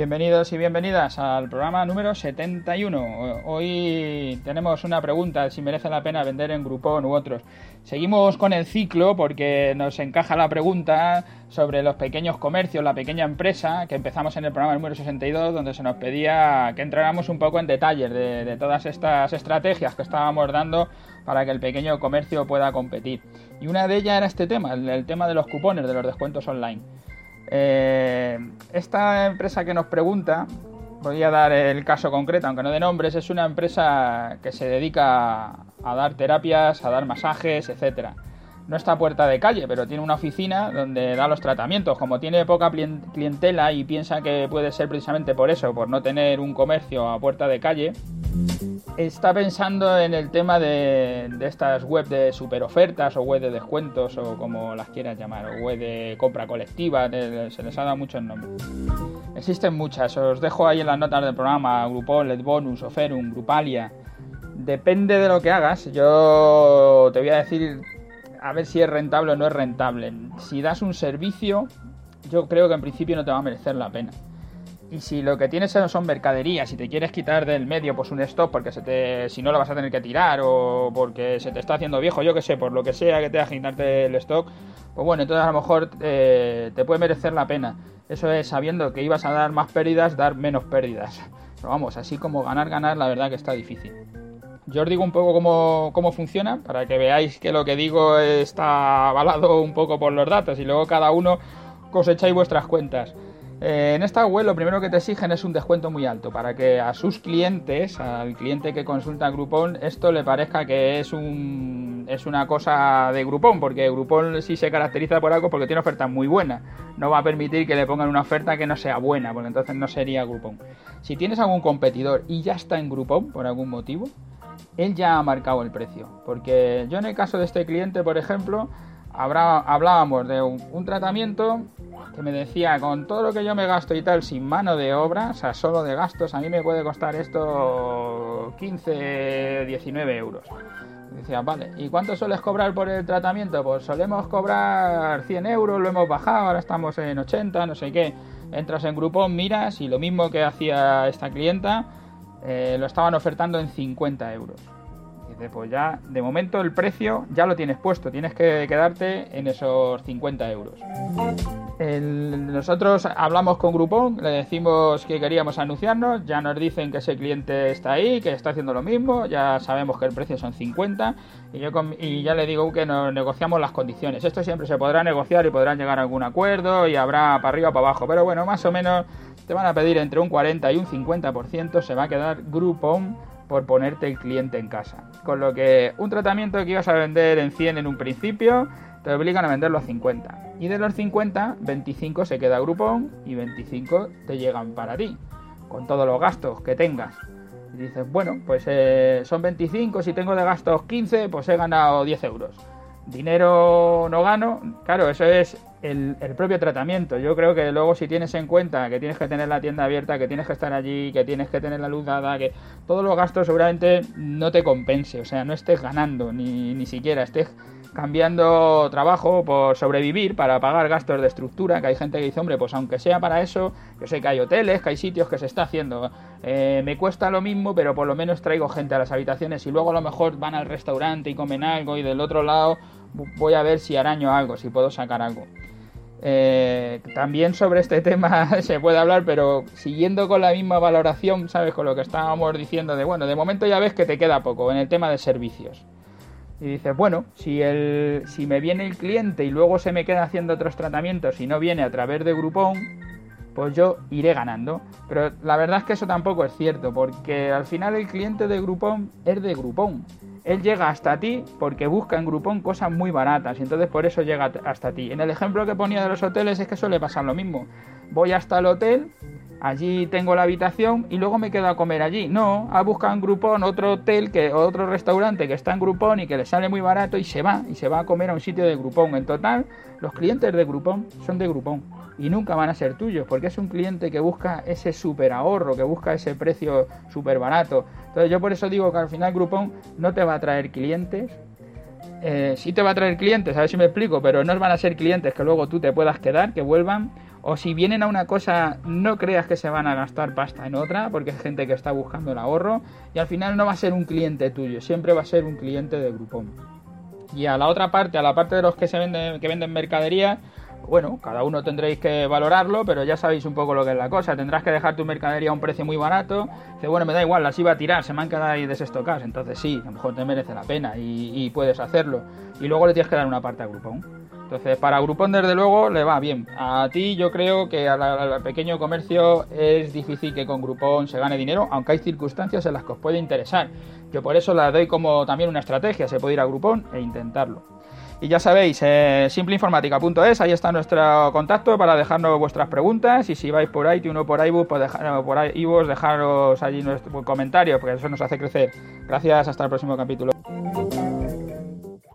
Bienvenidos y bienvenidas al programa número 71. Hoy tenemos una pregunta si merece la pena vender en Groupon u otros. Seguimos con el ciclo porque nos encaja la pregunta sobre los pequeños comercios, la pequeña empresa, que empezamos en el programa número 62, donde se nos pedía que entráramos un poco en detalles de, todas estas estrategias que estábamos dando para que el pequeño comercio pueda competir. Y una de ellas era este tema, el, el tema de los cupones, de los descuentos online. Eh, esta empresa que nos pregunta, voy a dar el caso concreto, aunque no de nombres, es una empresa que se dedica a dar terapias, a dar masajes, etcétera. No está a puerta de calle, pero tiene una oficina donde da los tratamientos. Como tiene poca clientela y piensa que puede ser precisamente por eso, por no tener un comercio a puerta de calle, está pensando en el tema de, estas web de super ofertas o web de descuentos o como las quieras llamar, o web de compra colectiva, se les ha dado muchos nombres. Existen muchas, os dejo ahí en las notas del programa, Groupon, Let Bonus, Oferum, Grupalia. Depende de lo que hagas, yo te voy a decir a ver si es rentable o no es rentable. Si das un servicio, yo creo que en principio no te va a merecer la pena. Y si lo que tienes son mercaderías y te quieres quitar del medio pues un stop porque se te, si no lo vas a tener que tirar o porque se te está haciendo viejo, yo que sé, por lo que sea que te haga quitarte el stock, pues bueno, entonces a lo mejor eh, te puede merecer la pena. Eso es sabiendo que ibas a dar más pérdidas, dar menos pérdidas. Pero vamos, así como ganar, ganar, la verdad que está difícil. Yo os digo un poco cómo, cómo funciona para que veáis que lo que digo está avalado un poco por los datos y luego cada uno cosecháis vuestras cuentas. Eh, en esta web lo primero que te exigen es un descuento muy alto para que a sus clientes, al cliente que consulta Groupon, esto le parezca que es un es una cosa de Groupon, porque Groupon sí se caracteriza por algo porque tiene ofertas muy buenas. No va a permitir que le pongan una oferta que no sea buena, porque entonces no sería Groupon. Si tienes algún competidor y ya está en Groupon por algún motivo, él ya ha marcado el precio. Porque yo en el caso de este cliente, por ejemplo, hablábamos de un, tratamiento que me decía, con todo lo que yo me gasto y tal, sin mano de obra, o sea, solo de gastos, a mí me puede costar esto 15, 19 euros. decía, vale, ¿y cuánto sueles cobrar por el tratamiento? Pues solemos cobrar 100 euros, lo hemos bajado, ahora estamos en 80, no sé qué. Entras en Groupon, miras y lo mismo que hacía esta clienta, eh, lo estaban ofertando en 50 euros pues ya, de momento el precio ya lo tienes puesto, tienes que quedarte en esos 50 euros. nosotros hablamos con Groupon, le decimos que queríamos anunciarnos, ya nos dicen que ese cliente está ahí, que está haciendo lo mismo, ya sabemos que el precio son 50 y, yo y ya le digo que nos negociamos las condiciones. Esto siempre se podrá negociar y podrán llegar a algún acuerdo y habrá para arriba para abajo, pero bueno, más o menos te van a pedir entre un 40 y un 50%, se va a quedar Groupon por ponerte el cliente en casa. Con lo que un tratamiento que ibas a vender en 100 en un principio, te obligan a venderlo a 50. Y de los 50, 25 se queda Groupon y 25 te llegan para ti, con todos los gastos que tengas. Y dices, bueno, pues eh, son 25, si tengo de gastos 15, pues he ganado 10 euros. Dinero no gano, claro, eso es el, propio tratamiento. Yo creo que luego si tienes en cuenta que tienes que tener la tienda abierta, que tienes que estar allí, que tienes que tener la luz dada, que todos los gastos seguramente no te compense, o sea, no estés ganando, ni, ni siquiera estés cambiando trabajo por sobrevivir para pagar gastos de estructura, que hay gente que dice, hombre, pues aunque sea para eso, yo sé que hay hoteles, que hay sitios que se está haciendo, eh, me cuesta lo mismo, pero por lo menos traigo gente a las habitaciones y luego a lo mejor van al restaurante y comen algo y del otro lado voy a ver si araño algo, si puedo sacar algo. Eh, también sobre este tema se puede hablar, pero siguiendo con la misma valoración, ¿sabes? Con lo que estábamos diciendo de, bueno, de momento ya ves que te queda poco en el tema de servicios. Y dices, bueno, si, el, si me viene el cliente y luego se me queda haciendo otros tratamientos y no viene a través de Groupon, pues yo iré ganando. Pero la verdad es que eso tampoco es cierto, porque al final el cliente de Groupon es de Groupon él llega hasta ti porque busca en Groupon cosas muy baratas y entonces por eso llega hasta ti. En el ejemplo que ponía de los hoteles es que suele pasar lo mismo. Voy hasta el hotel, allí tengo la habitación y luego me quedo a comer allí. No, ha buscado en Groupon otro hotel, que otro restaurante que está en Groupon y que le sale muy barato y se va y se va a comer a un sitio de Groupon. En total, los clientes de Groupon son de Groupon y nunca van a ser tuyos, porque es un cliente que busca ese super ahorro, que busca ese precio súper barato. Entonces yo por eso digo que al final Groupon no te va a traer clientes, eh, sí te va a traer clientes, a ver si me explico, pero no van a ser clientes que luego tú te puedas quedar, que vuelvan, o si vienen a una cosa, no creas que se van a gastar pasta en otra, porque es gente que está buscando el ahorro y al final no va a ser un cliente tuyo, siempre va a ser un cliente de Groupon. Y a la otra parte, a la parte de los que se venden, que venden mercadería, bueno, cada uno tendréis que valorarlo, pero ya sabéis un poco lo que es la cosa. Tendrás que dejar tu mercadería a un precio muy barato. Dice, bueno, me da igual, las iba a tirar, se me han quedado ahí desestocadas. Entonces sí, a lo mejor te merece la pena y, y puedes hacerlo. Y luego le tienes que dar una parte a Groupon. Entonces, para Groupon, desde luego, le va bien. A ti, yo creo que al, pequeño comercio es difícil que con Groupon se gane dinero, aunque hay circunstancias en las que os puede interesar. Yo por eso la doy como también una estrategia. Se puede ir a Groupon e intentarlo. Y ya sabéis, eh, simpleinformática.es, ahí está nuestro contacto para dejarnos vuestras preguntas. Y si vais por iTunes o por iBooks, pues dejar, por iVoox, dejaros allí nuestro comentario, porque eso nos hace crecer. Gracias, hasta el próximo capítulo.